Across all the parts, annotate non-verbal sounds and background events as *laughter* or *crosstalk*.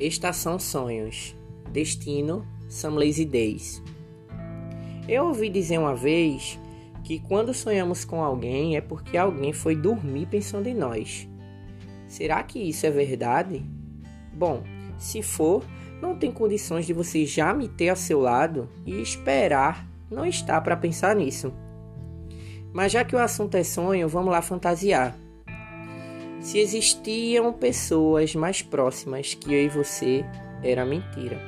Estação Sonhos. Destino Some Lazy Days. Eu ouvi dizer uma vez que quando sonhamos com alguém é porque alguém foi dormir pensando em nós. Será que isso é verdade? Bom, se for, não tem condições de você já me ter ao seu lado e esperar não está para pensar nisso. Mas já que o assunto é sonho, vamos lá fantasiar. Se existiam pessoas mais próximas que eu e você, era mentira.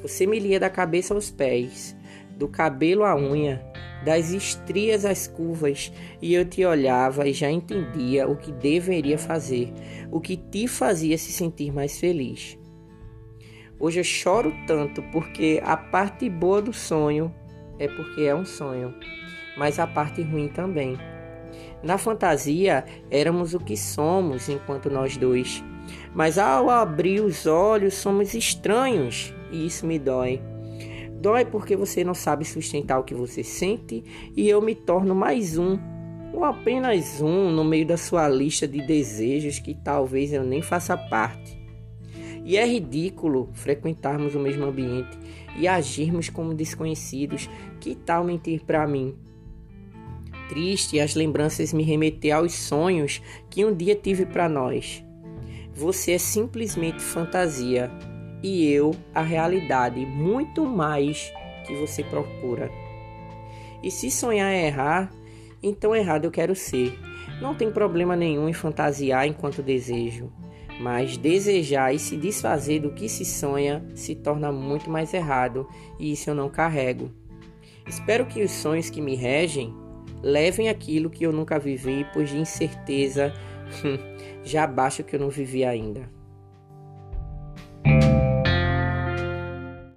Você me lia da cabeça aos pés, do cabelo à unha, das estrias às curvas, e eu te olhava e já entendia o que deveria fazer, o que te fazia se sentir mais feliz. Hoje eu choro tanto porque a parte boa do sonho é porque é um sonho, mas a parte ruim também. Na fantasia, éramos o que somos enquanto nós dois. Mas ao abrir os olhos, somos estranhos e isso me dói. Dói porque você não sabe sustentar o que você sente e eu me torno mais um, ou apenas um no meio da sua lista de desejos que talvez eu nem faça parte. E é ridículo frequentarmos o mesmo ambiente e agirmos como desconhecidos. Que tal mentir para mim? Triste as lembranças me remeter aos sonhos que um dia tive para nós. Você é simplesmente fantasia e eu a realidade muito mais que você procura. E se sonhar é errar, então errado eu quero ser. Não tem problema nenhum em fantasiar enquanto desejo, mas desejar e se desfazer do que se sonha se torna muito mais errado, e isso eu não carrego. Espero que os sonhos que me regem Levem aquilo que eu nunca vivi, pois de incerteza *laughs* já basta que eu não vivi ainda.